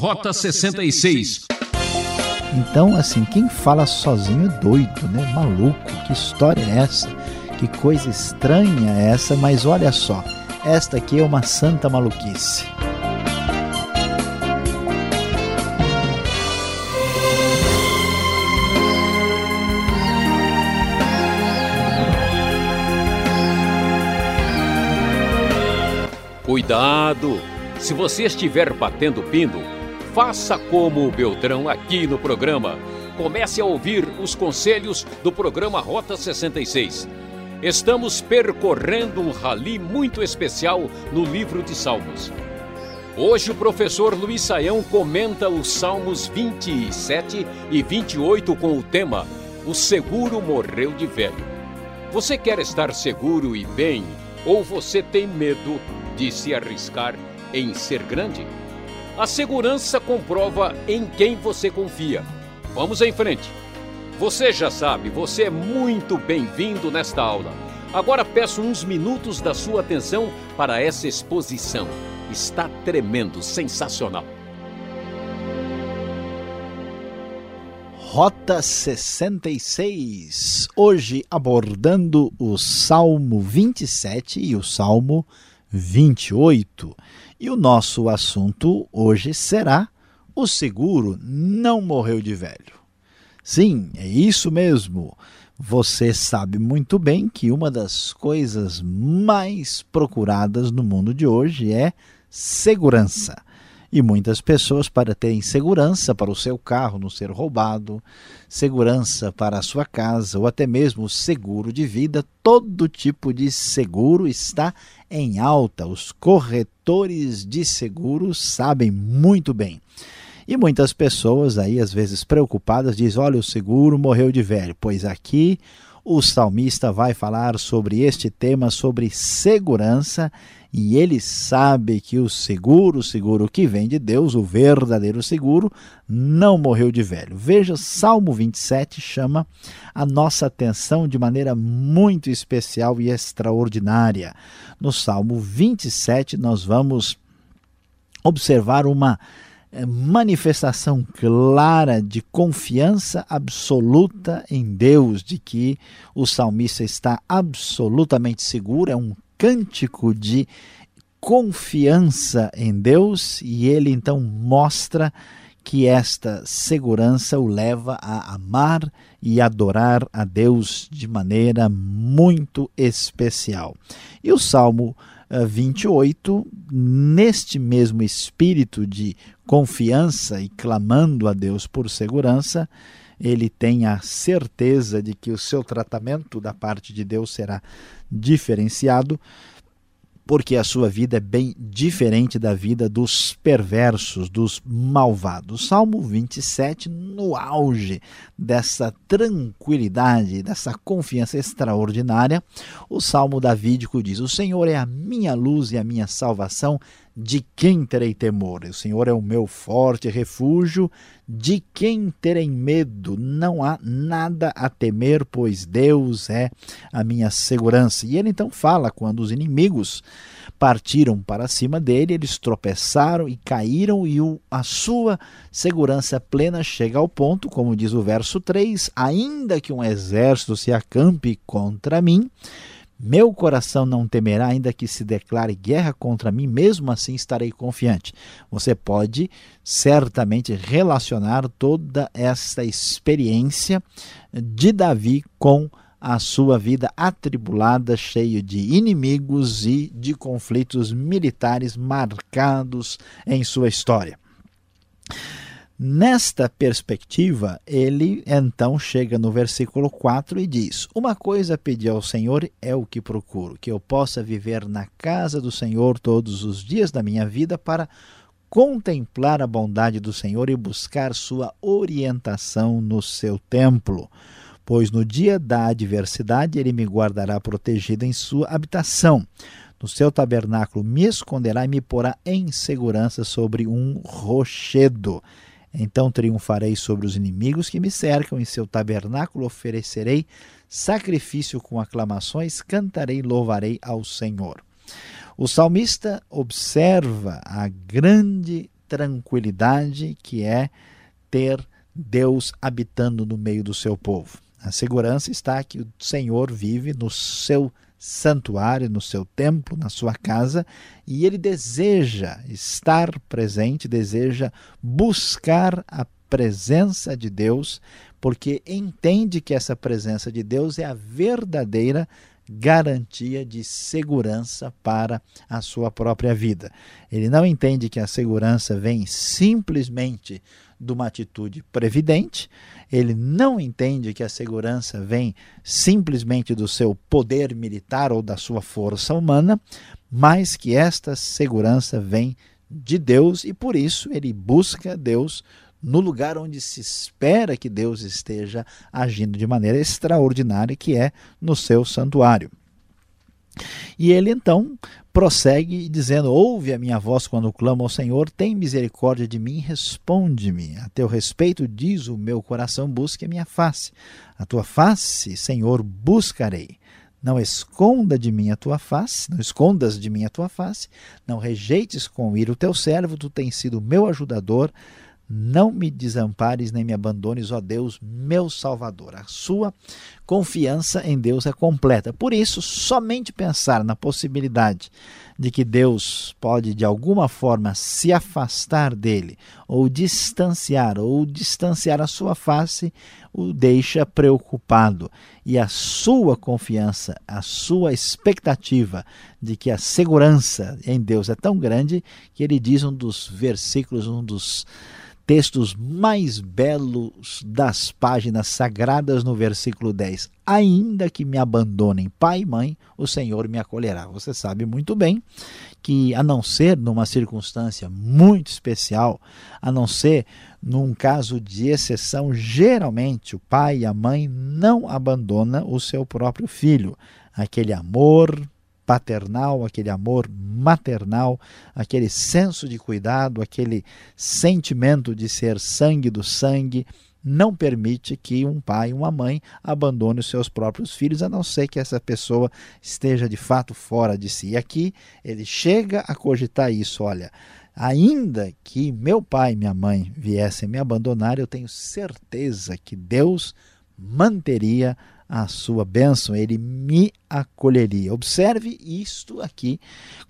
Rota 66. Então, assim, quem fala sozinho é doido, né? Maluco. Que história é essa? Que coisa estranha é essa? Mas olha só, esta aqui é uma santa maluquice. Cuidado! Se você estiver batendo pino, faça como o Beltrão aqui no programa. Comece a ouvir os conselhos do programa Rota 66. Estamos percorrendo um rali muito especial no livro de Salmos. Hoje o professor Luiz Saião comenta os Salmos 27 e 28 com o tema O seguro morreu de velho. Você quer estar seguro e bem ou você tem medo de se arriscar em ser grande? A segurança comprova em quem você confia. Vamos em frente. Você já sabe, você é muito bem-vindo nesta aula. Agora peço uns minutos da sua atenção para essa exposição. Está tremendo, sensacional. Rota 66. Hoje abordando o Salmo 27 e o Salmo 28. E o nosso assunto hoje será: o seguro não morreu de velho. Sim, é isso mesmo. Você sabe muito bem que uma das coisas mais procuradas no mundo de hoje é segurança. E muitas pessoas, para terem segurança para o seu carro não ser roubado, segurança para a sua casa ou até mesmo seguro de vida, todo tipo de seguro está em alta. Os corretores de seguros sabem muito bem. E muitas pessoas aí, às vezes preocupadas, dizem: olha, o seguro morreu de velho. Pois aqui o salmista vai falar sobre este tema, sobre segurança e ele sabe que o seguro, o seguro que vem de Deus, o verdadeiro seguro, não morreu de velho. Veja, Salmo 27 chama a nossa atenção de maneira muito especial e extraordinária. No Salmo 27, nós vamos observar uma eh, manifestação clara de confiança absoluta em Deus, de que o salmista está absolutamente seguro, é um cântico de confiança em Deus e ele então mostra que esta segurança o leva a amar e adorar a Deus de maneira muito especial. E o Salmo 28, eh, neste mesmo espírito de confiança e clamando a Deus por segurança, ele tem a certeza de que o seu tratamento da parte de Deus será diferenciado, porque a sua vida é bem diferente da vida dos perversos, dos malvados. Salmo 27, no auge dessa tranquilidade, dessa confiança extraordinária, o salmo davídico diz: O Senhor é a minha luz e a minha salvação, de quem terei temor? O Senhor é o meu forte refúgio, de quem terei medo? Não há nada a temer, pois Deus é a minha segurança. E ele então fala quando os inimigos partiram para cima dele, eles tropeçaram e caíram, e a sua segurança plena chega ao ponto, como diz o verso 3: ainda que um exército se acampe contra mim, meu coração não temerá, ainda que se declare guerra contra mim, mesmo assim estarei confiante. Você pode certamente relacionar toda essa experiência de Davi com a sua vida atribulada, cheia de inimigos e de conflitos militares marcados em sua história. Nesta perspectiva, ele então chega no versículo 4 e diz: Uma coisa pedi ao Senhor é o que procuro, que eu possa viver na casa do Senhor todos os dias da minha vida para contemplar a bondade do Senhor e buscar sua orientação no seu templo. Pois no dia da adversidade ele me guardará protegido em sua habitação. No seu tabernáculo me esconderá e me porá em segurança sobre um rochedo. Então triunfarei sobre os inimigos que me cercam, em seu tabernáculo oferecerei sacrifício com aclamações, cantarei louvarei ao Senhor. O salmista observa a grande tranquilidade que é ter Deus habitando no meio do seu povo. A segurança está que o Senhor vive no seu santuário, no seu templo, na sua casa, e ele deseja estar presente, deseja buscar a presença de Deus, porque entende que essa presença de Deus é a verdadeira garantia de segurança para a sua própria vida. Ele não entende que a segurança vem simplesmente de uma atitude previdente, ele não entende que a segurança vem simplesmente do seu poder militar ou da sua força humana, mas que esta segurança vem de Deus e por isso ele busca Deus no lugar onde se espera que Deus esteja agindo de maneira extraordinária, que é no seu santuário. E ele então prossegue dizendo: Ouve a minha voz quando clamo ao Senhor, tem misericórdia de mim, responde-me. A teu respeito diz o meu coração: busque a minha face. A tua face, Senhor, buscarei. Não esconda de mim a tua face, não escondas de mim a tua face, não rejeites com ira o teu servo, tu tens sido meu ajudador. Não me desampares nem me abandones, ó Deus, meu Salvador. A sua confiança em Deus é completa. Por isso, somente pensar na possibilidade de que Deus pode de alguma forma se afastar dele, ou distanciar, ou distanciar a sua face, o deixa preocupado. E a sua confiança, a sua expectativa de que a segurança em Deus é tão grande que ele diz um dos versículos, um dos textos mais belos das páginas sagradas no versículo 10. Ainda que me abandonem pai e mãe, o Senhor me acolherá. Você sabe muito bem que, a não ser numa circunstância muito especial, a não ser num caso de exceção, geralmente o pai e a mãe não abandonam o seu próprio filho. Aquele amor paternal, aquele amor maternal, aquele senso de cuidado, aquele sentimento de ser sangue do sangue, não permite que um pai, uma mãe abandone os seus próprios filhos, a não ser que essa pessoa esteja de fato fora de si. E aqui ele chega a cogitar isso, olha, ainda que meu pai e minha mãe viessem me abandonar, eu tenho certeza que Deus manteria a sua bênção, ele me acolheria. Observe isto aqui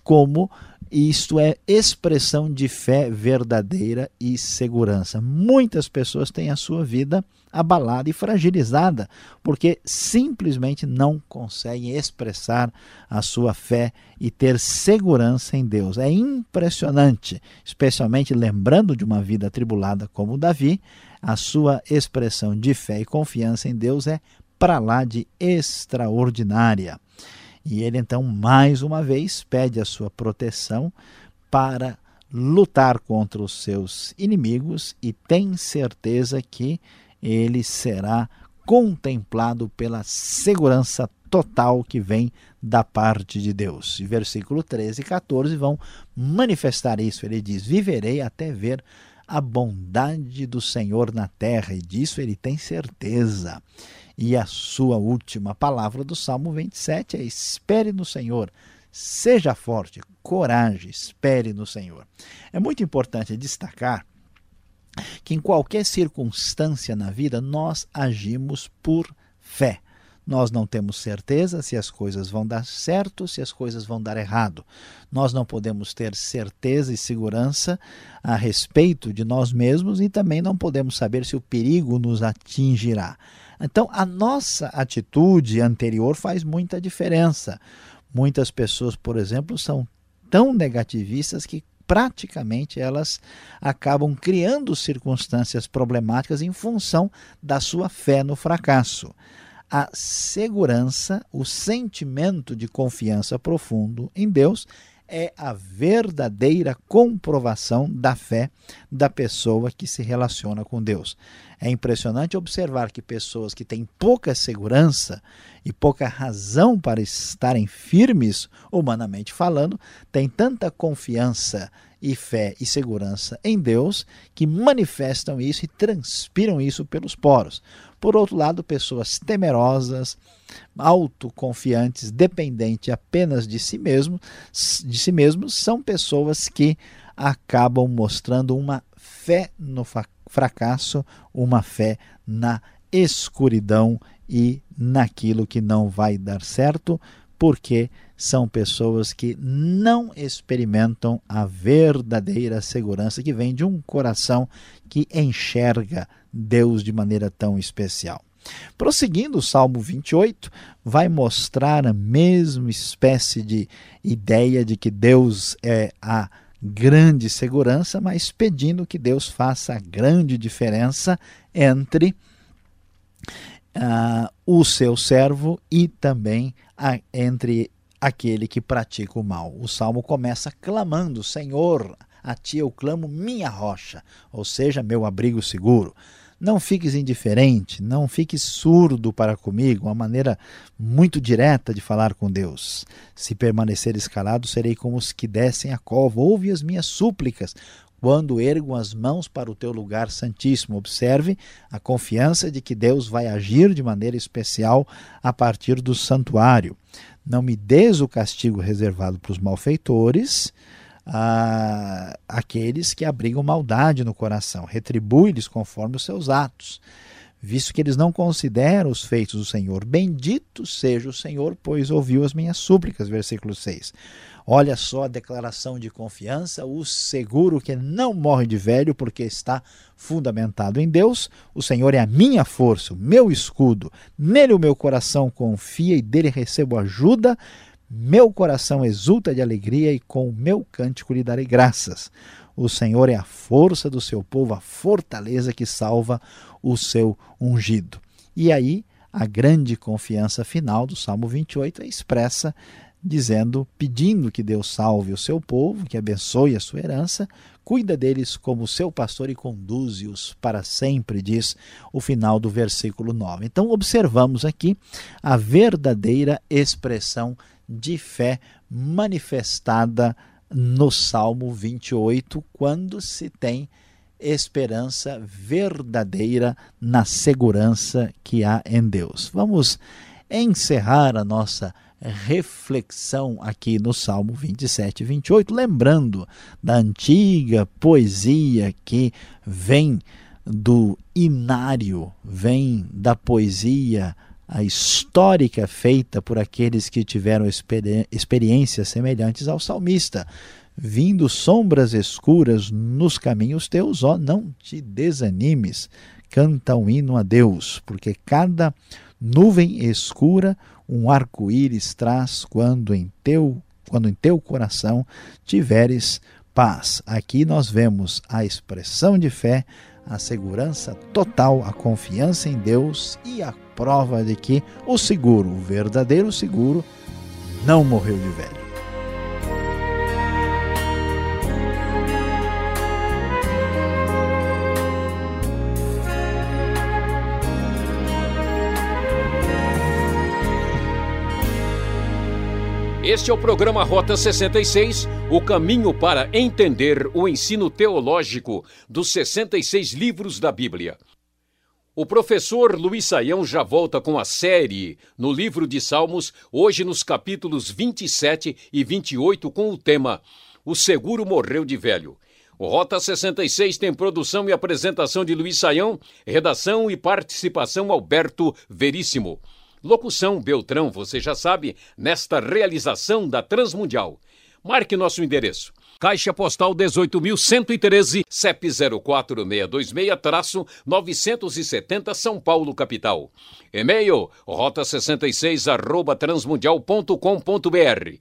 como isto é expressão de fé verdadeira e segurança. Muitas pessoas têm a sua vida abalada e fragilizada porque simplesmente não conseguem expressar a sua fé e ter segurança em Deus. É impressionante, especialmente lembrando de uma vida atribulada como Davi, a sua expressão de fé e confiança em Deus é para lá de extraordinária. E ele então, mais uma vez, pede a sua proteção para lutar contra os seus inimigos e tem certeza que ele será contemplado pela segurança total que vem da parte de Deus. E versículo 13 e 14 vão manifestar isso. Ele diz: Viverei até ver a bondade do Senhor na terra, e disso ele tem certeza. E a sua última palavra do Salmo 27 é: espere no Senhor, seja forte, coragem, espere no Senhor. É muito importante destacar que em qualquer circunstância na vida nós agimos por fé. Nós não temos certeza se as coisas vão dar certo, se as coisas vão dar errado. Nós não podemos ter certeza e segurança a respeito de nós mesmos e também não podemos saber se o perigo nos atingirá. Então, a nossa atitude anterior faz muita diferença. Muitas pessoas, por exemplo, são tão negativistas que praticamente elas acabam criando circunstâncias problemáticas em função da sua fé no fracasso. A segurança, o sentimento de confiança profundo em Deus é a verdadeira comprovação da fé da pessoa que se relaciona com Deus. É impressionante observar que pessoas que têm pouca segurança e pouca razão para estarem firmes, humanamente falando, têm tanta confiança e fé e segurança em Deus que manifestam isso e transpiram isso pelos poros. Por outro lado, pessoas temerosas, autoconfiantes, dependentes apenas de si mesmo, de si mesmos, são pessoas que acabam mostrando uma fé no fracasso, uma fé na escuridão e naquilo que não vai dar certo, porque são pessoas que não experimentam a verdadeira segurança que vem de um coração que enxerga Deus de maneira tão especial. Prosseguindo, o Salmo 28 vai mostrar a mesma espécie de ideia de que Deus é a grande segurança, mas pedindo que Deus faça a grande diferença entre uh, o seu servo e também a, entre aquele que pratica o mal. O salmo começa clamando: Senhor, a ti eu clamo, minha rocha, ou seja, meu abrigo seguro. Não fiques indiferente, não fiques surdo para comigo, uma maneira muito direta de falar com Deus. Se permaneceres calado, serei como os que descem a cova. Ouve as minhas súplicas, quando ergo as mãos para o teu lugar santíssimo. Observe a confiança de que Deus vai agir de maneira especial a partir do santuário. Não me des o castigo reservado para os malfeitores, ah, aqueles que abrigam maldade no coração. Retribui-lhes conforme os seus atos, visto que eles não consideram os feitos do Senhor. Bendito seja o Senhor, pois ouviu as minhas súplicas. Versículo 6. Olha só a declaração de confiança, o seguro que não morre de velho porque está fundamentado em Deus. O Senhor é a minha força, o meu escudo. Nele o meu coração confia e dele recebo ajuda. Meu coração exulta de alegria e com o meu cântico lhe darei graças. O Senhor é a força do seu povo, a fortaleza que salva o seu ungido. E aí, a grande confiança final do Salmo 28 é expressa dizendo, pedindo que Deus salve o seu povo, que abençoe a sua herança, cuida deles como seu pastor e conduze-os para sempre, diz o final do versículo 9. Então, observamos aqui a verdadeira expressão de fé manifestada no Salmo 28, quando se tem esperança verdadeira na segurança que há em Deus. Vamos encerrar a nossa reflexão aqui no Salmo 27 e 28, lembrando da antiga poesia que vem do inário, vem da poesia a histórica feita por aqueles que tiveram experi experiências semelhantes ao salmista. Vindo sombras escuras nos caminhos teus, ó, não te desanimes, canta um hino a Deus, porque cada nuvem escura um arco-íris traz quando em teu quando em teu coração tiveres paz. Aqui nós vemos a expressão de fé, a segurança total, a confiança em Deus e a prova de que o seguro, o verdadeiro seguro, não morreu de velho. Este é o programa Rota 66, o caminho para entender o ensino teológico dos 66 livros da Bíblia. O professor Luiz Saião já volta com a série no livro de Salmos, hoje nos capítulos 27 e 28, com o tema O Seguro Morreu de Velho. O Rota 66 tem produção e apresentação de Luiz Saião, redação e participação Alberto Veríssimo. Locução Beltrão, você já sabe, nesta realização da Transmundial. Marque nosso endereço. Caixa Postal 18.113, CEP 04626-970 São Paulo, capital. E-mail rota66 arroba transmundial.com.br.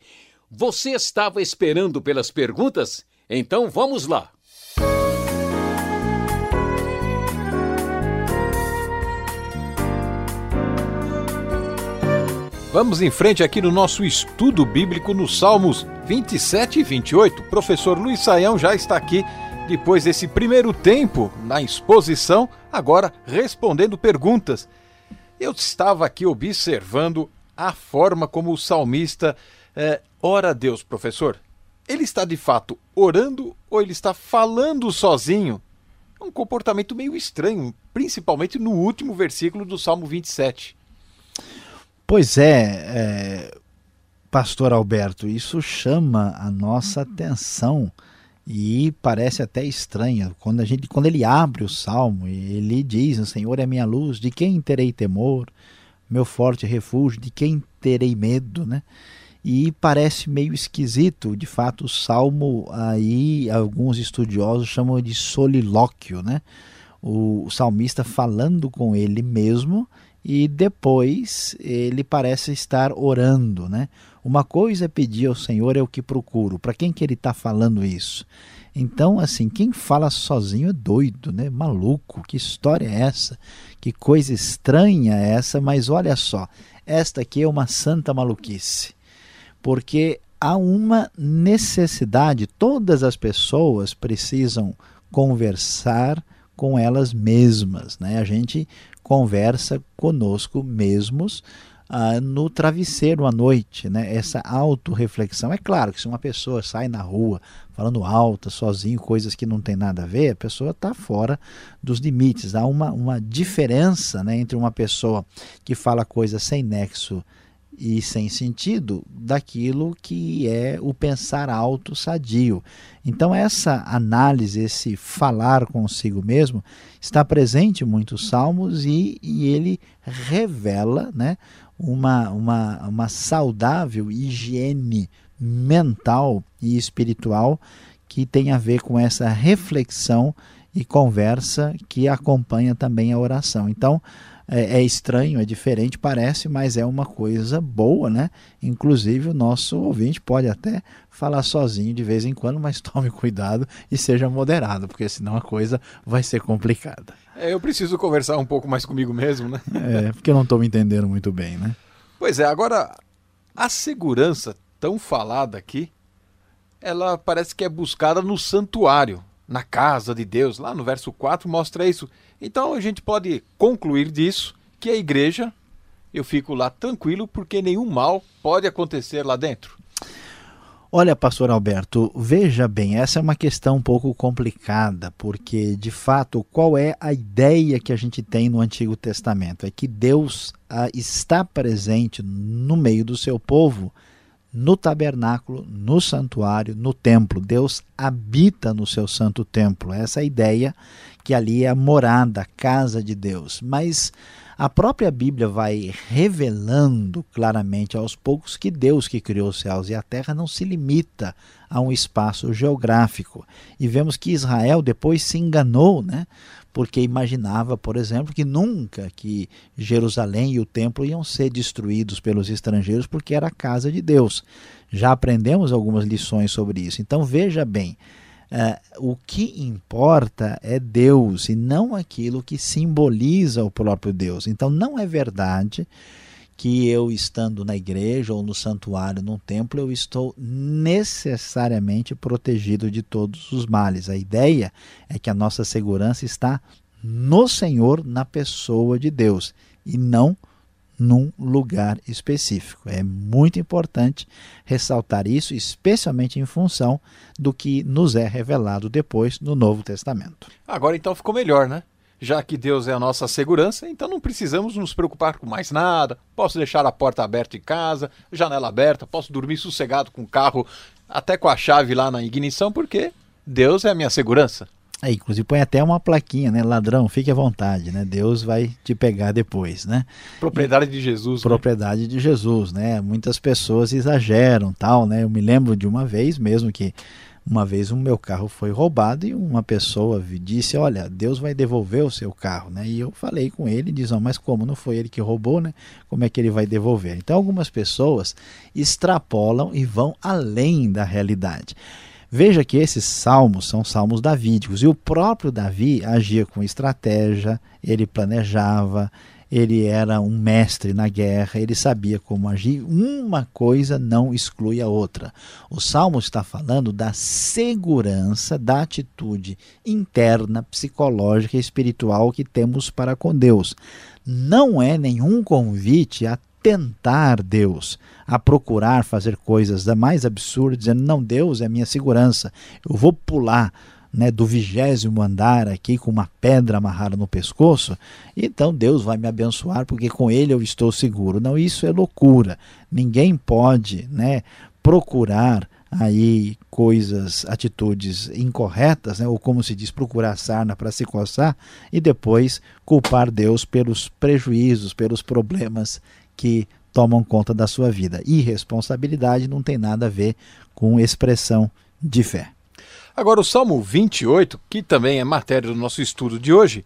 Você estava esperando pelas perguntas? Então vamos lá! Vamos em frente aqui no nosso estudo bíblico nos Salmos 27 e 28. O professor Luiz Saião já está aqui depois desse primeiro tempo na exposição, agora respondendo perguntas. Eu estava aqui observando a forma como o salmista é, ora a Deus, professor. Ele está de fato orando ou ele está falando sozinho? Um comportamento meio estranho, principalmente no último versículo do Salmo 27. Pois é, é, Pastor Alberto, isso chama a nossa atenção E parece até estranha quando a gente quando ele abre o salmo, ele diz: "O Senhor é minha luz, de quem terei temor? Meu forte refúgio, de quem terei medo", né? E parece meio esquisito, de fato, o salmo aí alguns estudiosos chamam de solilóquio, né? O, o salmista falando com ele mesmo e depois ele parece estar orando, né? Uma coisa é pedir ao Senhor é o que procuro. Para quem que ele está falando isso? Então, assim, quem fala sozinho é doido, né? Maluco. Que história é essa? Que coisa estranha é essa? Mas olha só, esta aqui é uma santa maluquice, porque há uma necessidade. Todas as pessoas precisam conversar com elas mesmas, né? A gente conversa conosco mesmos ah, no travesseiro à noite, né? essa autorreflexão. É claro que se uma pessoa sai na rua falando alto, sozinho, coisas que não tem nada a ver, a pessoa está fora dos limites. Há uma, uma diferença né, entre uma pessoa que fala coisas sem nexo e sem sentido daquilo que é o pensar alto sadio. Então essa análise, esse falar consigo mesmo, está presente em muitos salmos e, e ele revela né, uma, uma, uma saudável higiene mental e espiritual que tem a ver com essa reflexão e conversa que acompanha também a oração. Então, é, é, estranho, é diferente, parece, mas é uma coisa boa, né? Inclusive, o nosso ouvinte pode até falar sozinho de vez em quando, mas tome cuidado e seja moderado, porque senão a coisa vai ser complicada. É, eu preciso conversar um pouco mais comigo mesmo, né? É, porque eu não estou me entendendo muito bem, né? Pois é, agora a segurança tão falada aqui, ela parece que é buscada no santuário, na casa de Deus. Lá no verso 4 mostra isso. Então a gente pode concluir disso que a igreja, eu fico lá tranquilo porque nenhum mal pode acontecer lá dentro. Olha, pastor Alberto, veja bem, essa é uma questão um pouco complicada, porque de fato, qual é a ideia que a gente tem no Antigo Testamento? É que Deus ah, está presente no meio do seu povo, no tabernáculo, no santuário, no templo. Deus habita no seu santo templo. Essa é a ideia que ali é a morada, a casa de Deus. Mas a própria Bíblia vai revelando claramente aos poucos que Deus que criou os céus e a terra não se limita a um espaço geográfico. E vemos que Israel depois se enganou, né? Porque imaginava, por exemplo, que nunca que Jerusalém e o templo iam ser destruídos pelos estrangeiros porque era a casa de Deus. Já aprendemos algumas lições sobre isso. Então veja bem, Uh, o que importa é Deus e não aquilo que simboliza o próprio Deus. Então não é verdade que eu estando na igreja ou no santuário, num templo, eu estou necessariamente protegido de todos os males. A ideia é que a nossa segurança está no Senhor, na pessoa de Deus, e não num lugar específico. É muito importante ressaltar isso, especialmente em função do que nos é revelado depois no Novo Testamento. Agora então ficou melhor, né? Já que Deus é a nossa segurança, então não precisamos nos preocupar com mais nada. Posso deixar a porta aberta em casa, janela aberta, posso dormir sossegado com o carro até com a chave lá na ignição, porque Deus é a minha segurança. É, inclusive põe até uma plaquinha, né? Ladrão, fique à vontade, né? Deus vai te pegar depois, né? Propriedade de Jesus. Né? Propriedade né? de Jesus, né? Muitas pessoas exageram, tal, né? Eu me lembro de uma vez mesmo que uma vez o meu carro foi roubado e uma pessoa disse, olha, Deus vai devolver o seu carro, né? E eu falei com ele, diz, mas como não foi ele que roubou, né? Como é que ele vai devolver? Então algumas pessoas extrapolam e vão além da realidade. Veja que esses salmos são salmos davídicos e o próprio Davi agia com estratégia, ele planejava, ele era um mestre na guerra, ele sabia como agir. Uma coisa não exclui a outra. O salmo está falando da segurança da atitude interna, psicológica e espiritual que temos para com Deus. Não é nenhum convite a tentar Deus, a procurar fazer coisas da mais absurdas, dizendo: não, Deus é minha segurança, eu vou pular né, do vigésimo andar aqui com uma pedra amarrada no pescoço, então Deus vai me abençoar porque com Ele eu estou seguro. Não, isso é loucura. Ninguém pode né, procurar aí coisas, atitudes incorretas, né? ou como se diz, procurar sarna para se coçar e depois culpar Deus pelos prejuízos, pelos problemas que tomam conta da sua vida. Irresponsabilidade não tem nada a ver com expressão de fé. Agora, o Salmo 28, que também é matéria do nosso estudo de hoje,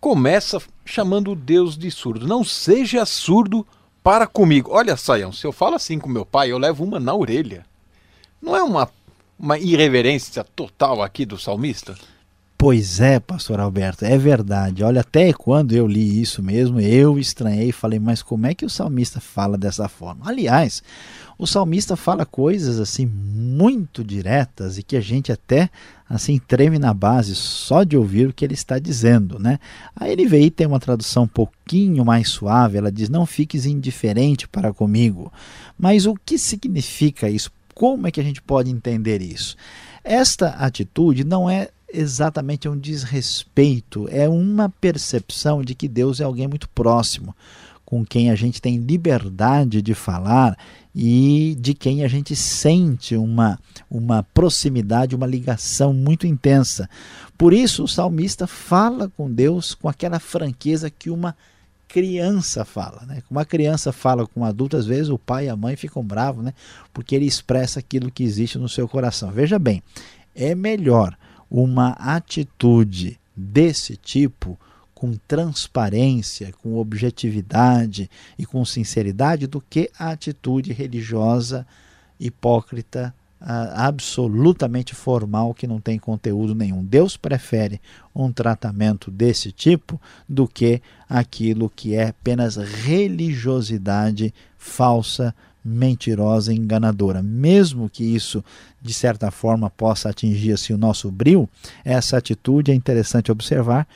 começa chamando Deus de surdo. Não seja surdo para comigo. Olha, Saião, se eu falo assim com meu pai, eu levo uma na orelha. Não é uma, uma irreverência total aqui do salmista? Pois é, pastor Alberto, é verdade. Olha, até quando eu li isso mesmo, eu estranhei e falei, mas como é que o salmista fala dessa forma? Aliás, o salmista fala coisas assim muito diretas e que a gente até assim treme na base só de ouvir o que ele está dizendo, né? A NVI tem uma tradução um pouquinho mais suave, ela diz: "Não fiques indiferente para comigo". Mas o que significa isso? Como é que a gente pode entender isso? Esta atitude não é exatamente um desrespeito, é uma percepção de que Deus é alguém muito próximo, com quem a gente tem liberdade de falar e de quem a gente sente uma, uma proximidade, uma ligação muito intensa. Por isso, o salmista fala com Deus com aquela franqueza que uma criança fala. Né? Uma criança fala com um adulto, às vezes o pai e a mãe ficam bravos, né? porque ele expressa aquilo que existe no seu coração. Veja bem, é melhor uma atitude desse tipo com transparência, com objetividade e com sinceridade do que a atitude religiosa hipócrita absolutamente formal que não tem conteúdo nenhum. Deus prefere um tratamento desse tipo do que aquilo que é apenas religiosidade falsa, mentirosa e enganadora. Mesmo que isso, de certa forma, possa atingir assim, o nosso bril, essa atitude é interessante observar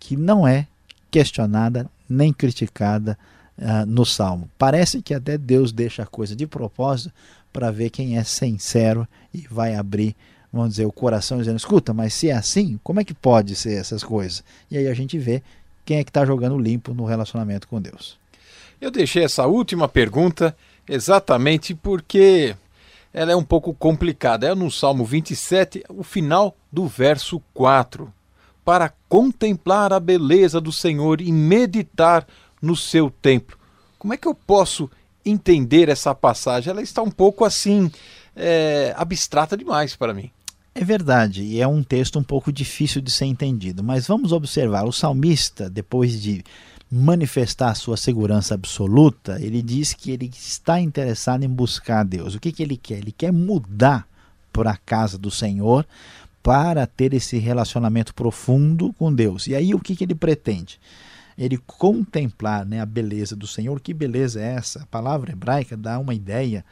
que não é questionada nem criticada uh, no Salmo. Parece que até Deus deixa a coisa de propósito para ver quem é sincero e vai abrir, vamos dizer, o coração dizendo: escuta, mas se é assim, como é que pode ser essas coisas? E aí a gente vê quem é que está jogando limpo no relacionamento com Deus. Eu deixei essa última pergunta exatamente porque ela é um pouco complicada. É no Salmo 27, o final do verso 4. Para contemplar a beleza do Senhor e meditar no seu templo. Como é que eu posso entender essa passagem, ela está um pouco assim é, abstrata demais para mim. É verdade, e é um texto um pouco difícil de ser entendido, mas vamos observar: o salmista, depois de manifestar sua segurança absoluta, ele diz que ele está interessado em buscar Deus. O que, que ele quer? Ele quer mudar para a casa do Senhor para ter esse relacionamento profundo com Deus. E aí o que, que ele pretende? ele contemplar né, a beleza do Senhor. Que beleza é essa? A palavra hebraica dá uma ideia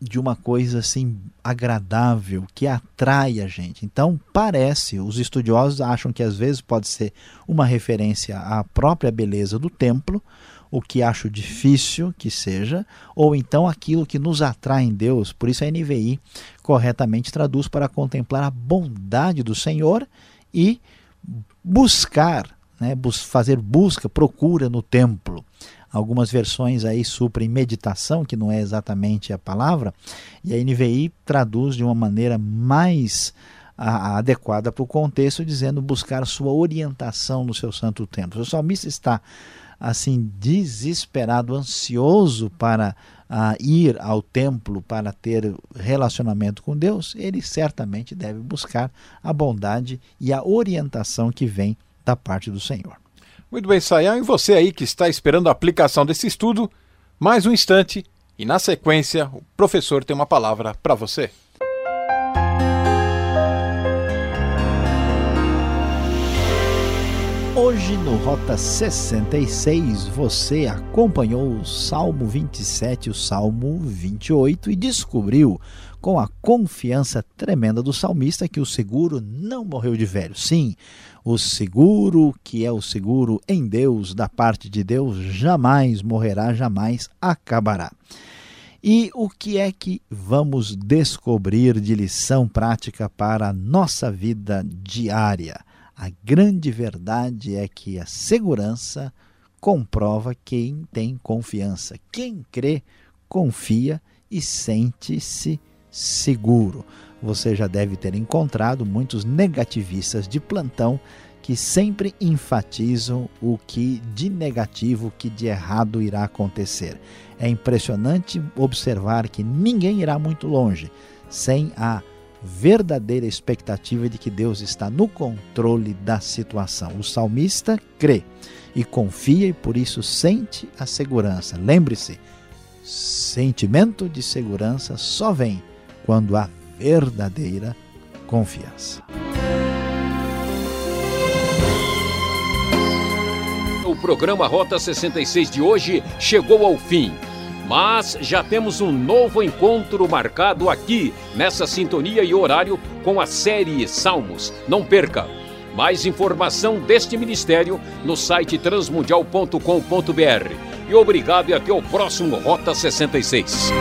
de uma coisa assim agradável que atrai a gente. Então parece, os estudiosos acham que às vezes pode ser uma referência à própria beleza do templo, o que acho difícil que seja, ou então aquilo que nos atrai em Deus. Por isso a NVI corretamente traduz para contemplar a bondade do Senhor e buscar né, fazer busca, procura no templo. Algumas versões aí suprem meditação, que não é exatamente a palavra, e a NVI traduz de uma maneira mais a, adequada para o contexto, dizendo buscar sua orientação no seu santo templo. O salmista está assim desesperado, ansioso para ir ao templo para ter relacionamento com Deus, ele certamente deve buscar a bondade e a orientação que vem da parte do Senhor. Muito bem, Sayão, e você aí que está esperando a aplicação desse estudo, mais um instante e na sequência o professor tem uma palavra para você. Hoje no Rota 66 você acompanhou o Salmo 27 e o Salmo 28 e descobriu com a confiança tremenda do salmista que o seguro não morreu de velho. Sim, o seguro, que é o seguro em Deus, da parte de Deus, jamais morrerá, jamais acabará. E o que é que vamos descobrir de lição prática para a nossa vida diária? A grande verdade é que a segurança comprova quem tem confiança. Quem crê, confia e sente-se seguro. Você já deve ter encontrado muitos negativistas de plantão que sempre enfatizam o que de negativo, o que de errado irá acontecer. É impressionante observar que ninguém irá muito longe sem a verdadeira expectativa de que Deus está no controle da situação. O salmista crê e confia e por isso sente a segurança. Lembre-se, sentimento de segurança só vem quando há verdadeira confiança. O programa Rota 66 de hoje chegou ao fim. Mas já temos um novo encontro marcado aqui, nessa sintonia e horário, com a série Salmos. Não perca! Mais informação deste ministério no site transmundial.com.br. E obrigado e até o próximo Rota 66.